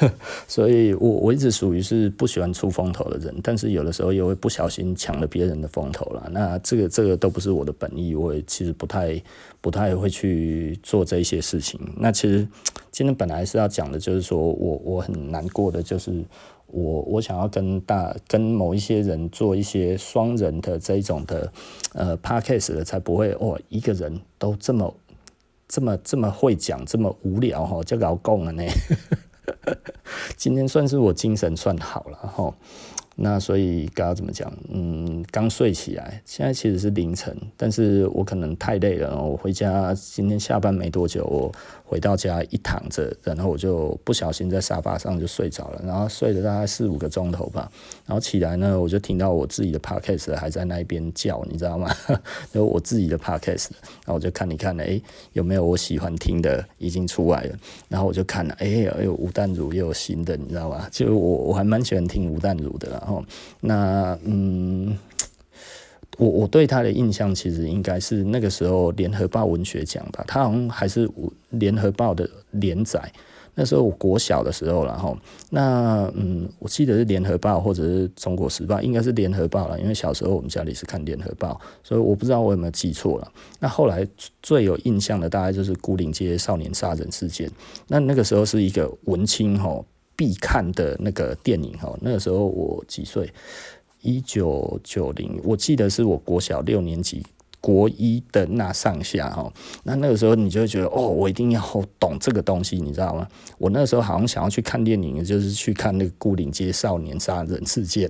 所以我我一直属于是不喜欢出风头的人，但是有的时候又会不小心抢了别人的风头了。那这个这个都不是我的本意，我也其实不太不太会去做这些事情。那其实今天本来是要讲的，就是说我我很难过的，就是我我想要跟大跟某一些人做一些双人的这一种的呃 podcast 的，才不会哦一个人都这么。这么这么会讲，这么无聊哈，就搞共了呢。今天算是我精神算好了哈。那所以刚刚怎么讲？嗯，刚睡起来，现在其实是凌晨，但是我可能太累了，我回家今天下班没多久，我回到家一躺着，然后我就不小心在沙发上就睡着了，然后睡了大概四五个钟头吧，然后起来呢，我就听到我自己的 podcast 还在那边叫，你知道吗？就我自己的 podcast，然后我就看一看，哎，有没有我喜欢听的已经出来了，然后我就看了，哎，有吴淡如又有新的，你知道吗？就我我还蛮喜欢听吴淡如的啦。哦，那嗯，我我对他的印象其实应该是那个时候联合报文学奖吧，他好像还是联合报的连载。那时候我国小的时候了哈，那嗯，我记得是联合报或者是中国时报，应该是联合报了，因为小时候我们家里是看联合报，所以我不知道我有没有记错了。那后来最有印象的大概就是孤岭街少年杀人事件，那那个时候是一个文青哈。必看的那个电影哈，那个时候我几岁？一九九零，我记得是我国小六年级，国一的那上下哈。那那个时候你就会觉得哦，我一定要懂这个东西，你知道吗？我那时候好像想要去看电影，就是去看那个《孤岭街少年杀人事件》。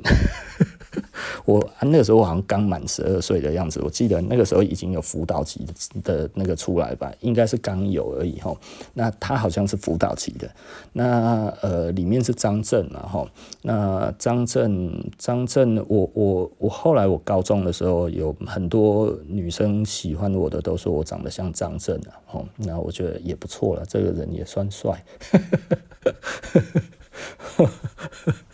我那个时候好像刚满十二岁的样子，我记得那个时候已经有辅导级的那个出来吧，应该是刚有而已哈。那他好像是辅导级的，那呃里面是张震嘛哈，那张震张震，我我我后来我高中的时候有很多女生喜欢我的，都说我长得像张震啊，吼，那我觉得也不错了，这个人也算帅。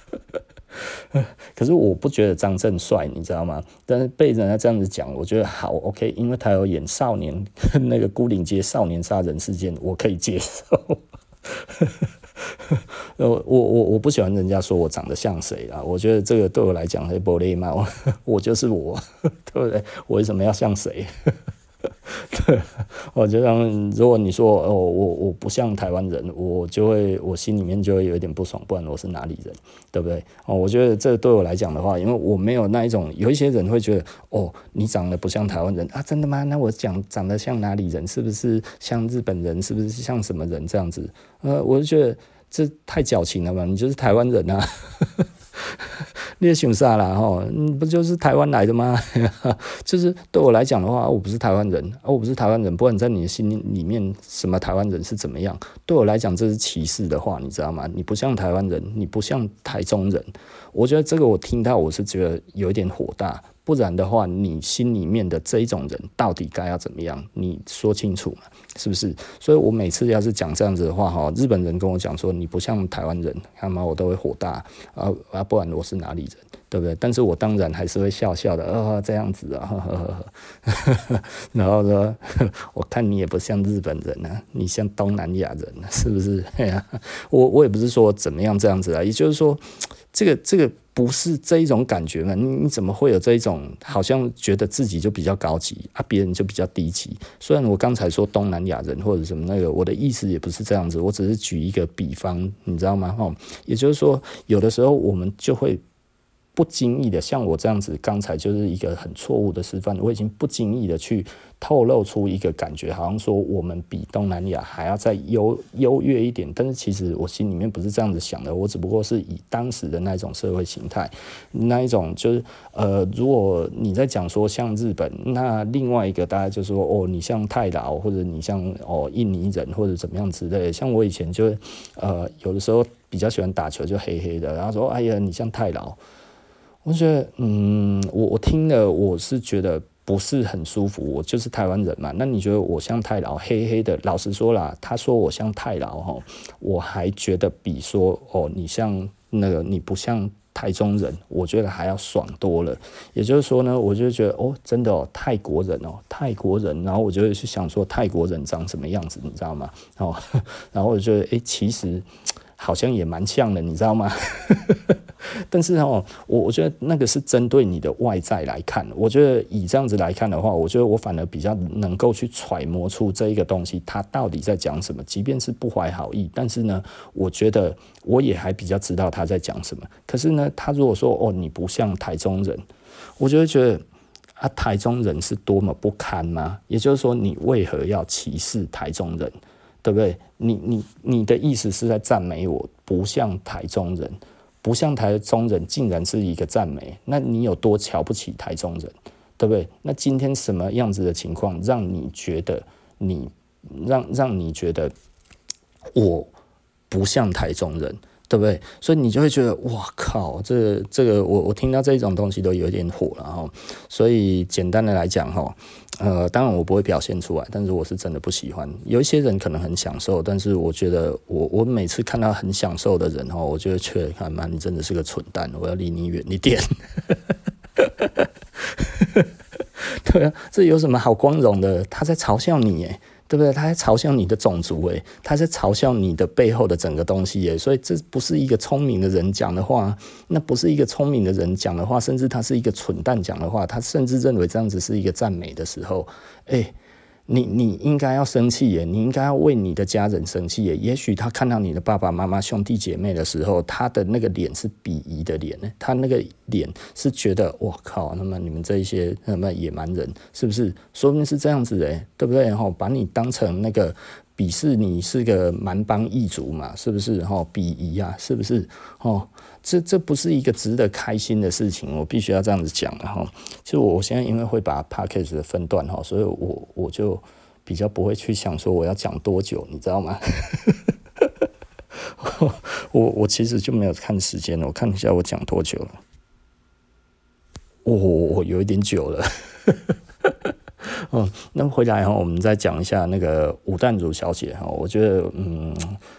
可是我不觉得张震帅，你知道吗？但是被人家这样子讲，我觉得好 OK，因为他有演少年那个孤岭街少年杀人事件，我可以接受。我我我我不喜欢人家说我长得像谁啊，我觉得这个对我来讲是玻璃嘛，我就是我，对不对？我为什么要像谁？对，我就像如果你说哦，我我不像台湾人，我就会我心里面就会有一点不爽，不然我是哪里人，对不对？哦，我觉得这对我来讲的话，因为我没有那一种，有一些人会觉得哦，你长得不像台湾人啊，真的吗？那我讲长得像哪里人？是不是像日本人？是不是像什么人这样子？呃，我就觉得这太矫情了嘛，你就是台湾人啊。你也想啥啦？吼，你不就是台湾来的吗？就是对我来讲的话，我不是台湾人，我不是台湾人，不管在你的心里面什么台湾人是怎么样，对我来讲这是歧视的话，你知道吗？你不像台湾人，你不像台中人，我觉得这个我听到我是觉得有一点火大。不然的话，你心里面的这一种人到底该要怎么样？你说清楚嘛，是不是？所以我每次要是讲这样子的话，哈，日本人跟我讲说你不像台湾人，看嘛，我都会火大啊啊！不然我是哪里人，对不对？但是我当然还是会笑笑的，啊，这样子啊，呵呵呵呵然后说，我看你也不像日本人啊，你像东南亚人，是不是？哎呀，我我也不是说怎么样这样子啊，也就是说，这个这个。不是这一种感觉吗？你怎么会有这一种好像觉得自己就比较高级啊，别人就比较低级？虽然我刚才说东南亚人或者什么那个，我的意思也不是这样子，我只是举一个比方，你知道吗？哈，也就是说，有的时候我们就会。不经意的，像我这样子，刚才就是一个很错误的示范。我已经不经意的去透露出一个感觉，好像说我们比东南亚还要再优优越一点。但是其实我心里面不是这样子想的，我只不过是以当时的那种社会形态，那一种就是呃，如果你在讲说像日本，那另外一个大家就说哦，你像泰劳，或者你像哦印尼人，或者怎么样之类的。像我以前就呃有的时候比较喜欢打球，就黑黑的，然后说哎呀，你像泰劳。我觉得，嗯，我我听了，我是觉得不是很舒服。我就是台湾人嘛，那你觉得我像泰老，黑黑的？老实说啦，他说我像泰老哈，我还觉得比说哦，你像那个你不像台中人，我觉得还要爽多了。也就是说呢，我就觉得哦，真的哦，泰国人哦，泰国人，然后我就会去想说泰国人长什么样子，你知道吗？哦，然后我就觉得，哎，其实。好像也蛮像的，你知道吗？但是哦，我我觉得那个是针对你的外在来看。我觉得以这样子来看的话，我觉得我反而比较能够去揣摩出这一个东西，它到底在讲什么。即便是不怀好意，但是呢，我觉得我也还比较知道他在讲什么。可是呢，他如果说哦，你不像台中人，我就会觉得啊，台中人是多么不堪吗？也就是说，你为何要歧视台中人？对不对？你你你的意思是在赞美我不像台中人？不像台中人，竟然是一个赞美，那你有多瞧不起台中人，对不对？那今天什么样子的情况，让你觉得你让让你觉得我不像台中人？对不对？所以你就会觉得，哇靠，这、这个我我听到这种东西都有点火了哈。所以简单的来讲哈，呃，当然我不会表现出来，但是我是真的不喜欢。有一些人可能很享受，但是我觉得我我每次看到很享受的人哈，我觉得却看妈，你真的是个蠢蛋，我要离你远一点。对啊，这有什么好光荣的？他在嘲笑你耶。对不对？他在嘲笑你的种族，诶，他在嘲笑你的背后的整个东西，诶，所以这不是一个聪明的人讲的话，那不是一个聪明的人讲的话，甚至他是一个蠢蛋讲的话，他甚至认为这样子是一个赞美的时候，诶。你你应该要生气耶，你应该要为你的家人生气耶。也许他看到你的爸爸妈妈、兄弟姐妹的时候，他的那个脸是鄙夷的脸呢，他那个脸是觉得我靠，那么你们这一些什么野蛮人，是不是？说不定是这样子诶，对不对？然后把你当成那个鄙视你是个蛮邦异族嘛，是不是？然后鄙夷啊，是不是？哦。这这不是一个值得开心的事情，我必须要这样子讲哈。就我现在因为会把 podcast 分段哈，所以我我就比较不会去想说我要讲多久，你知道吗？我我其实就没有看时间了，我看一下我讲多久了。哦，我有一点久了。哦，那么回来哈，我们再讲一下那个吴淡如小姐哈。我觉得，嗯，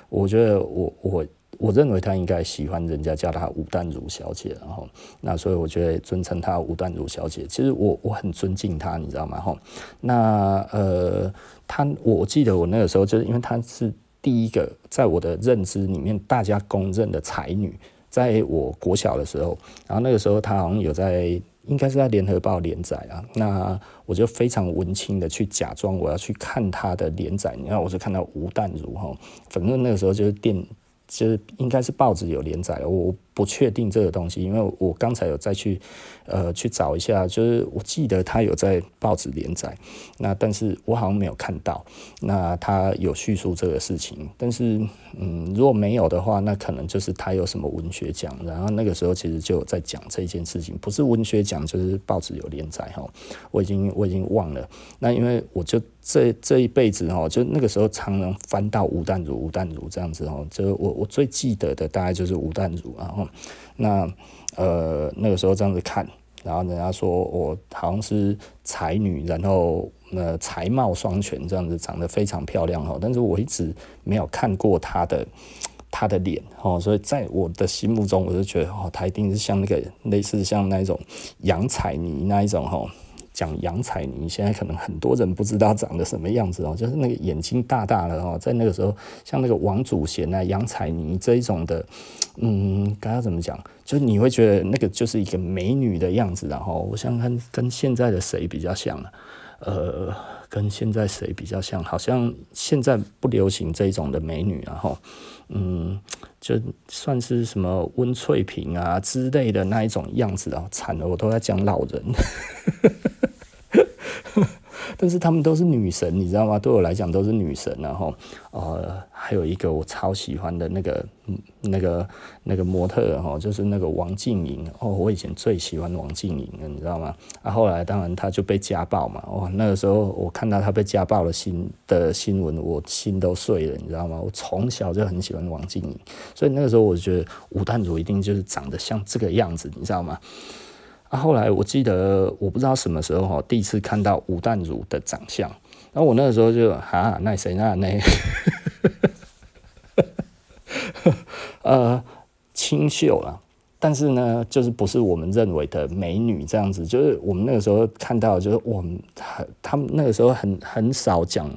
我觉得我我。我认为她应该喜欢人家叫她吴淡如小姐，然后那所以我觉得尊称她吴淡如小姐。其实我我很尊敬她，你知道吗？哈，那呃，她我记得我那个时候就是因为她是第一个在我的认知里面大家公认的才女，在我国小的时候，然后那个时候她好像有在应该是在联合报连载啊，那我就非常文青的去假装我要去看他的连载，然后我就看到吴淡如哈，反正那个时候就是电。就是应该是报纸有连载，我不确定这个东西，因为我刚才有再去呃去找一下，就是我记得他有在报纸连载，那但是我好像没有看到，那他有叙述这个事情，但是嗯如果没有的话，那可能就是他有什么文学奖，然后那个时候其实就有在讲这件事情，不是文学奖就是报纸有连载哈，我已经我已经忘了，那因为我就。这这一辈子哈，就那个时候常常翻到吴淡如、吴淡如这样子哦，就我我最记得的大概就是吴淡如，然后那呃那个时候这样子看，然后人家说我好像是才女，然后呃才貌双全这样子，长得非常漂亮哦，但是我一直没有看过她的她的脸哦，所以在我的心目中，我就觉得哦，她一定是像那个类似像那种杨采妮那一种哈。讲杨采妮，现在可能很多人不知道长得什么样子哦，就是那个眼睛大大的哦，在那个时候，像那个王祖贤啊、杨采妮这一种的，嗯，该要怎么讲？就是你会觉得那个就是一个美女的样子，然后我想看跟现在的谁比较像啊？呃，跟现在谁比较像？好像现在不流行这种的美女，然后，嗯，就算是什么温翠萍啊之类的那一种样子啊，惨了，我都在讲老人。但是他们都是女神，你知道吗？对我来讲都是女神。然后，呃，还有一个我超喜欢的那个，那个那个模特哈，就是那个王静莹哦，我以前最喜欢王静莹了，你知道吗？啊，后来当然她就被家暴嘛，哦，那个时候我看到她被家暴的新的新闻，我心都碎了，你知道吗？我从小就很喜欢王静莹，所以那个时候我觉得吴淡如一定就是长得像这个样子，你知道吗？啊，后来我记得我不知道什么时候，第一次看到吴淡如的长相，然后我那个时候就啊，那谁那那，呃，清秀了，但是呢，就是不是我们认为的美女这样子，就是我们那个时候看到，就是我们他他们那个时候很很少讲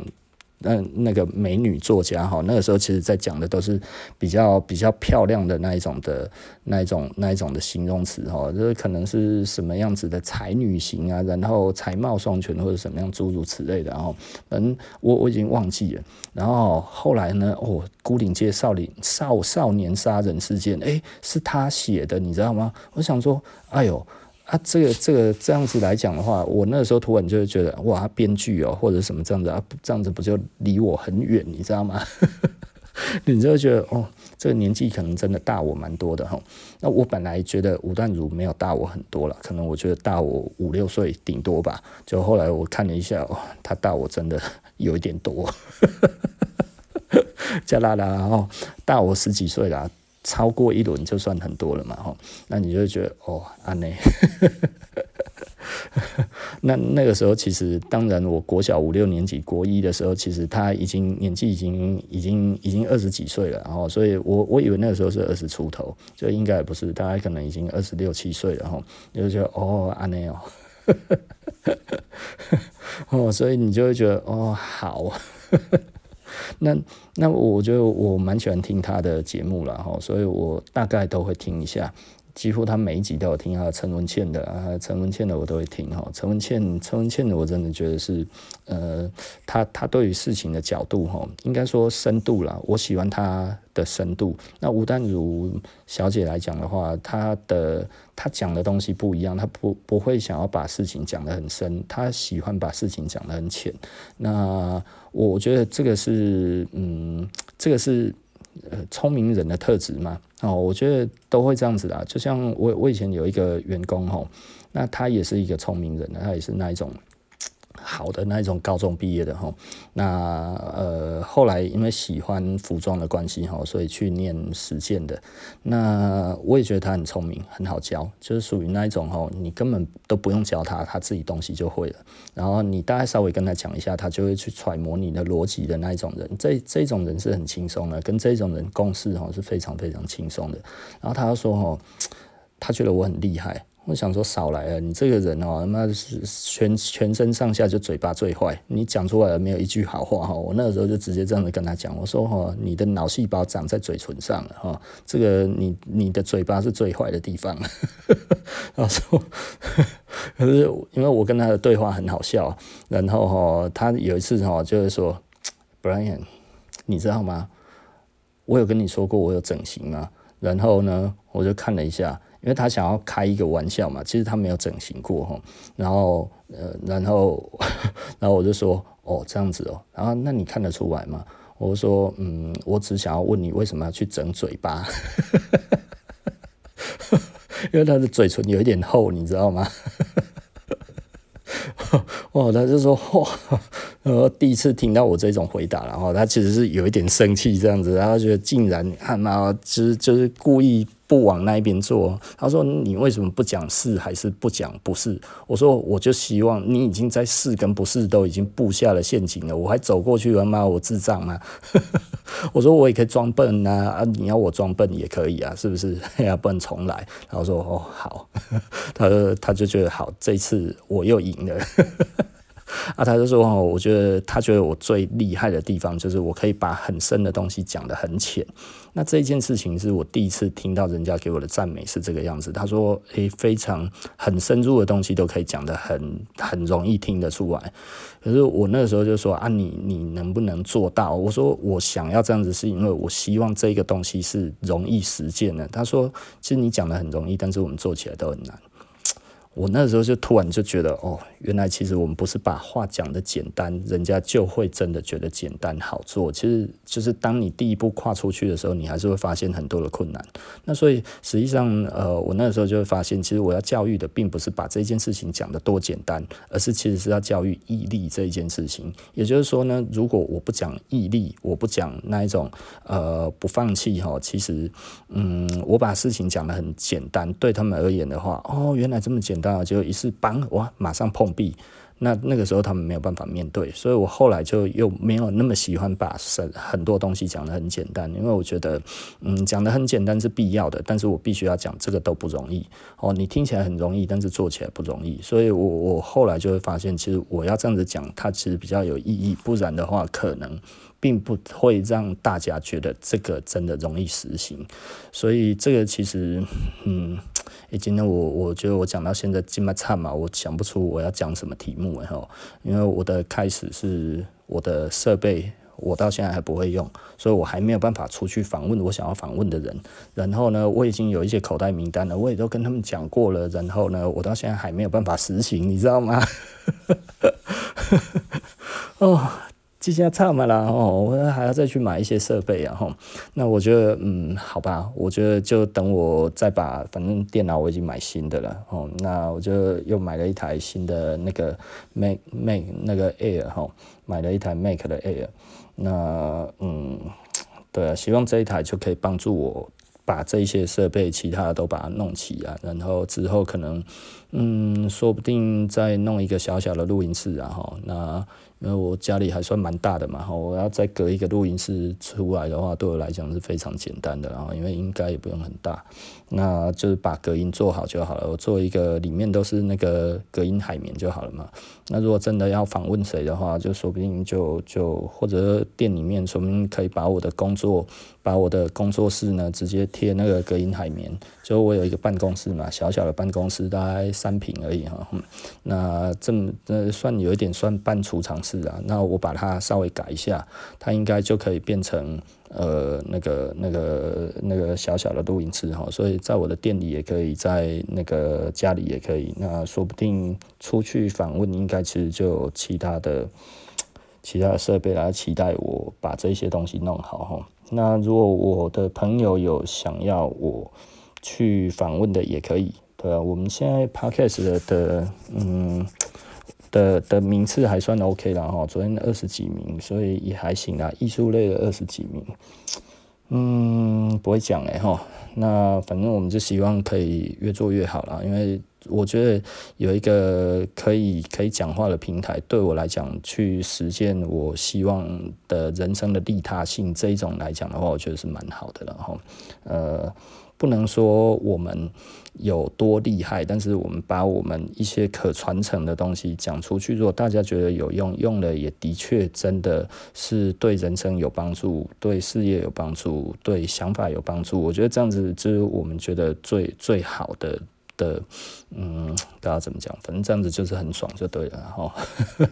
那那个美女作家哈，那个时候其实在讲的都是比较比较漂亮的那一种的那一种那一种的形容词哈，就是可能是什么样子的才女型啊，然后才貌双全或者什么样诸如此类的，然后嗯，我我已经忘记了。然后后来呢，哦，孤岭街少林少少年杀人事件，诶，是他写的，你知道吗？我想说，哎呦。啊，这个这个这样子来讲的话，我那时候突然就会觉得，哇，编剧哦，或者什么这样子啊，这样子不就离我很远，你知道吗？你就会觉得，哦，这个年纪可能真的大我蛮多的哈。那我本来觉得吴淡如没有大我很多了，可能我觉得大我五六岁顶多吧。就后来我看了一下，哦，他大我真的 有一点多，加拉拉哦，大我十几岁啦。超过一轮就算很多了嘛，哈，那你就会觉得哦，安内，那那个时候其实，当然，我国小五六年级国一的时候，其实他已经年纪已经已经已经二十几岁了，然后，所以我我以为那个时候是二十出头，就应该不是，大概可能已经二十六七岁了，哈，就觉得哦，安内哦，哦，所以你就会觉得哦，好。那那我觉得我蛮喜欢听他的节目了哈，所以我大概都会听一下，几乎他每一集都有听啊，陈文茜的啊，陈文茜的我都会听哈，陈文茜陈文茜的我真的觉得是，呃，他他对于事情的角度哈，应该说深度啦，我喜欢他的深度。那吴淡如小姐来讲的话，她的她讲的东西不一样，她不不会想要把事情讲得很深，她喜欢把事情讲得很浅。那我觉得这个是，嗯，这个是呃聪明人的特质嘛。哦，我觉得都会这样子的。就像我我以前有一个员工吼，那他也是一个聪明人，他也是那一种。好的那一种高中毕业的哈，那呃后来因为喜欢服装的关系哈，所以去念实践的。那我也觉得他很聪明，很好教，就是属于那一种哈，你根本都不用教他，他自己东西就会了。然后你大概稍微跟他讲一下，他就会去揣摩你的逻辑的那一种人。这这种人是很轻松的，跟这种人共事哈是非常非常轻松的。然后他说哈，他觉得我很厉害。我想说少来了，你这个人哦，他妈是全全身上下就嘴巴最坏，你讲出来了没有一句好话哈。我那个时候就直接这样子跟他讲，我说哈，你的脑细胞长在嘴唇上了哈，这个你你的嘴巴是最坏的地方。然后说，可是因为我跟他的对话很好笑，然后哈，他有一次哈就是说，Brian，你知道吗？我有跟你说过我有整形吗？然后呢，我就看了一下。因为他想要开一个玩笑嘛，其实他没有整形过哈，然后呃，然后 然后我就说哦这样子哦，然后那你看得出来吗？我说嗯，我只想要问你为什么要去整嘴巴，因为他的嘴唇有一点厚，你知道吗？哇，他就说哇，然后第一次听到我这种回答，然后他其实是有一点生气这样子，然后觉得竟然他妈就是就是故意。不往那一边做，他说，你为什么不讲是还是不讲不是？我说我就希望你已经在是跟不是都已经布下了陷阱了，我还走过去，他妈我智障吗？我说我也可以装笨啊，啊你要我装笨也可以啊，是不是？要不然重来。然后说哦好，他说他就觉得好，这次我又赢了。啊，他就说哦，我觉得他觉得我最厉害的地方就是我可以把很深的东西讲得很浅。那这件事情是我第一次听到人家给我的赞美是这个样子。他说，诶，非常很深入的东西都可以讲得很很容易听得出来。可是我那时候就说啊，你你能不能做到？我说我想要这样子，是因为我希望这个东西是容易实践的。他说，其实你讲得很容易，但是我们做起来都很难。我那时候就突然就觉得，哦，原来其实我们不是把话讲得简单，人家就会真的觉得简单好做。其实就是当你第一步跨出去的时候，你还是会发现很多的困难。那所以实际上，呃，我那时候就会发现，其实我要教育的并不是把这件事情讲得多简单，而是其实是要教育毅力这一件事情。也就是说呢，如果我不讲毅力，我不讲那一种呃不放弃哈，其实嗯，我把事情讲得很简单，对他们而言的话，哦，原来这么简简就一次绑哇，马上碰壁。那那个时候他们没有办法面对，所以我后来就又没有那么喜欢把很很多东西讲得很简单，因为我觉得，嗯，讲得很简单是必要的，但是我必须要讲这个都不容易哦。你听起来很容易，但是做起来不容易，所以我我后来就会发现，其实我要这样子讲，它其实比较有意义，不然的话可能。并不会让大家觉得这个真的容易实行，所以这个其实，嗯，诶，今天我我觉得我讲到现在这么差嘛，我想不出我要讲什么题目哈，因为我的开始是我的设备，我到现在还不会用，所以我还没有办法出去访问我想要访问的人。然后呢，我已经有一些口袋名单了，我也都跟他们讲过了。然后呢，我到现在还没有办法实行，你知道吗？哦。机械差嘛啦，吼，我还要再去买一些设备啊，吼。那我觉得，嗯，好吧，我觉得就等我再把，反正电脑我已经买新的了，吼。那我就又买了一台新的那个 Mac Mac 那个 Air 吼，买了一台 Mac 的 Air。那，嗯，对啊，希望这一台就可以帮助我把这一些设备其他的都把它弄齐啊，然后之后可能，嗯，说不定再弄一个小小的录音室啊，吼，那。因为我家里还算蛮大的嘛，我要再隔一个录音室出来的话，对我来讲是非常简单的，然后因为应该也不用很大，那就是把隔音做好就好了。我做一个里面都是那个隔音海绵就好了嘛。那如果真的要访问谁的话，就说不定就就或者店里面，说不定可以把我的工作。把我的工作室呢，直接贴那个隔音海绵，就我有一个办公室嘛，小小的办公室，大概三平而已哈。那这么呃算有一点算半储藏室是啊。那我把它稍微改一下，它应该就可以变成呃那个那个那个小小的录音室哈。所以在我的店里也可以，在那个家里也可以。那说不定出去访问，应该其实就有其他的其他的设备来期待我把这些东西弄好哈。那如果我的朋友有想要我去访问的，也可以，对啊，我们现在 podcast 的嗯的的名次还算 OK 了哈，昨天二十几名，所以也还行啦。艺术类的二十几名，嗯，不会讲哎哈。那反正我们就希望可以越做越好啦，因为。我觉得有一个可以可以讲话的平台，对我来讲，去实现我希望的人生的利他性这一种来讲的话，我觉得是蛮好的了哈。呃，不能说我们有多厉害，但是我们把我们一些可传承的东西讲出去，如果大家觉得有用，用了也的确真的是对人生有帮助，对事业有帮助，对想法有帮助，我觉得这样子就是我们觉得最最好的。的，嗯，大家怎么讲？反正这样子就是很爽，就对了。哈，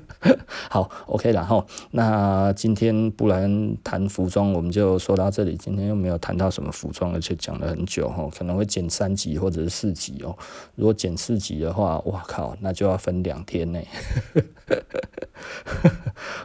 好，OK，然后那今天不然谈服装，我们就说到这里。今天又没有谈到什么服装，而且讲了很久哈，可能会剪三集或者是四集哦。如果剪四集的话，哇靠，那就要分两天呢。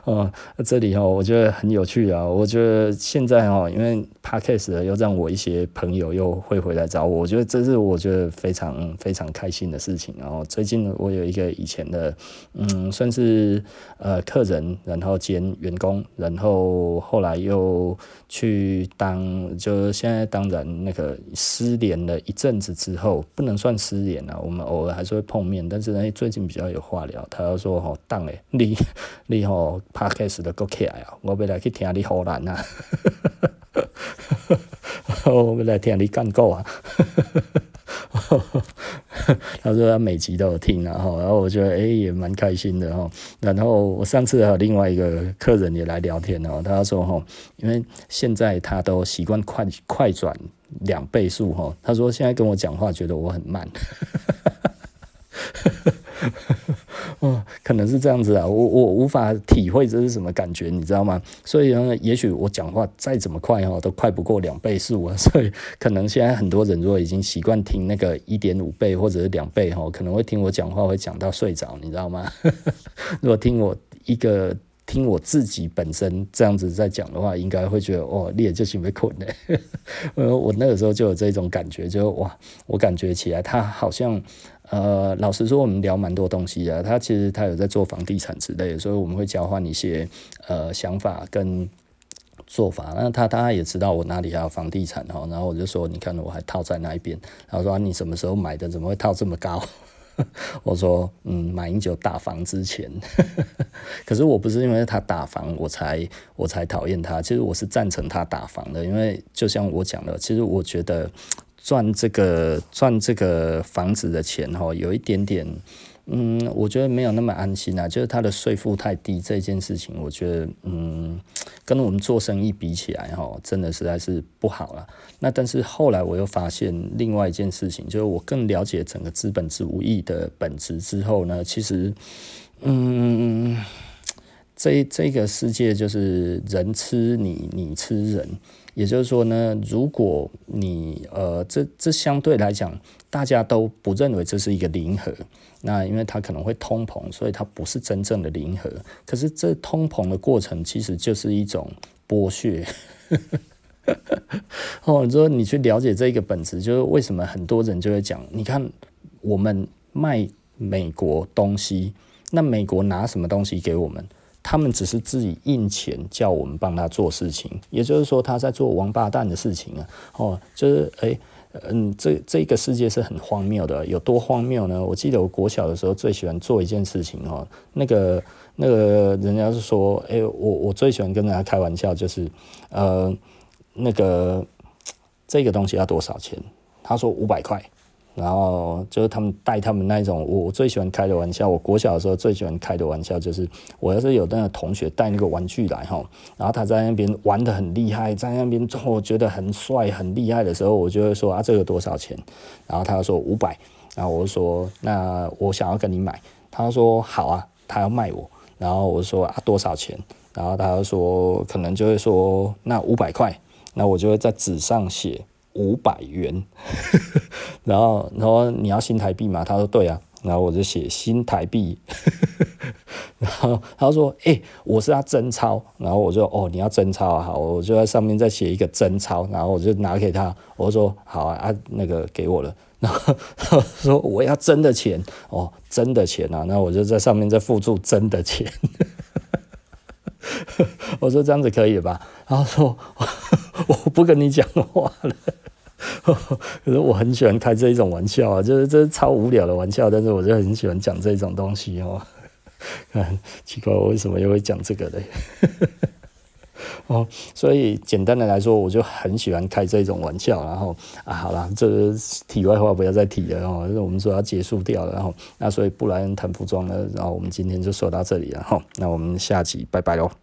哦，这里哦，我觉得很有趣啊。我觉得现在哦，因为 Podcast 又让我一些朋友又会回来找我，我觉得这是我觉得非常非常开心的事情。然后最近我有一个以前的，嗯，算是呃客人，然后兼员工，然后后来又去当，就是现在当然那个失联了一阵子之后，不能算失联了，我们偶尔还是会碰面，但是呢，最近比较有话聊。他要说哦，当诶，你你吼。Podcast 的够起来啊！我要来去听你唬烂啊！我要来听你干够啊！他说他每集都有听啊，然后我觉得诶、也蛮开心的哈。然后我上次还有另外一个客人也来聊天哦，他说哈，因为现在他都习惯快快转两倍速哈，他说现在跟我讲话觉得我很慢。哦，可能是这样子啊，我我无法体会这是什么感觉，你知道吗？所以呢，也许我讲话再怎么快哈，都快不过两倍速啊。所以可能现在很多人如果已经习惯听那个一点五倍或者是两倍哈，可能会听我讲话会讲到睡着，你知道吗？如果听我一个听我自己本身这样子在讲的话，应该会觉得哦，你也就准备困了。呃，我那个时候就有这种感觉，就哇，我感觉起来他好像。呃，老实说，我们聊蛮多东西的。他其实他有在做房地产之类的，所以我们会交换一些呃想法跟做法。那他他也知道我哪里还有房地产哈，然后我就说，你看我还套在那一边。然后说你什么时候买的？怎么会套这么高？我说，嗯，马英九打房之前，可是我不是因为他打房我才我才讨厌他，其实我是赞成他打房的，因为就像我讲的，其实我觉得赚这个赚这个房子的钱哈，有一点点。嗯，我觉得没有那么安心啊，就是他的税负太低这件事情，我觉得嗯，跟我们做生意比起来哈，真的实在是不好了。那但是后来我又发现另外一件事情，就是我更了解整个资本主义的本质之后呢，其实嗯，这这个世界就是人吃你，你吃人。也就是说呢，如果你呃，这这相对来讲，大家都不认为这是一个零和，那因为它可能会通膨，所以它不是真正的零和。可是这通膨的过程其实就是一种剥削。哦，你说你去了解这个本质，就是为什么很多人就会讲，你看我们卖美国东西，那美国拿什么东西给我们？他们只是自己印钱叫我们帮他做事情，也就是说他在做王八蛋的事情啊！哦，就是诶，嗯，这这个世界是很荒谬的，有多荒谬呢？我记得我国小的时候最喜欢做一件事情哦，那个那个人家是说，诶，我我最喜欢跟人家开玩笑，就是呃，那个这个东西要多少钱？他说五百块。然后就是他们带他们那种，我最喜欢开的玩笑。我国小的时候最喜欢开的玩笑就是，我要是有那个同学带那个玩具来哈，然后他在那边玩得很厉害，在那边我觉得很帅很厉害的时候，我就会说啊，这个多少钱？然后他就说五百，然后我就说那我想要跟你买，他说好啊，他要卖我，然后我说啊多少钱？然后他就说可能就会说那五百块，那我就会在纸上写。五百元，然后然后你要新台币吗？他说对啊，然后我就写新台币，然后他说哎、我是要真钞，然后我就哦，你要真钞啊，好，我就在上面再写一个真钞，然后我就拿给他，我说好啊，啊那个给我了，然后说我要真的钱。哦，真的钱啊，那我就在上面再附注真的钱。我说这样子可以了吧？然后说我不跟你讲话了。可是我很喜欢开这一种玩笑啊，就是这是超无聊的玩笑，但是我就很喜欢讲这种东西哦。奇怪，我为什么又会讲这个嘞？哦，所以简单的来说，我就很喜欢开这种玩笑。然后啊，好了，这个题外话不要再提了哦。我们说要结束掉了，然后那所以布莱恩谈服装呢，然后我们今天就说到这里了哈。那我们下集拜拜喽。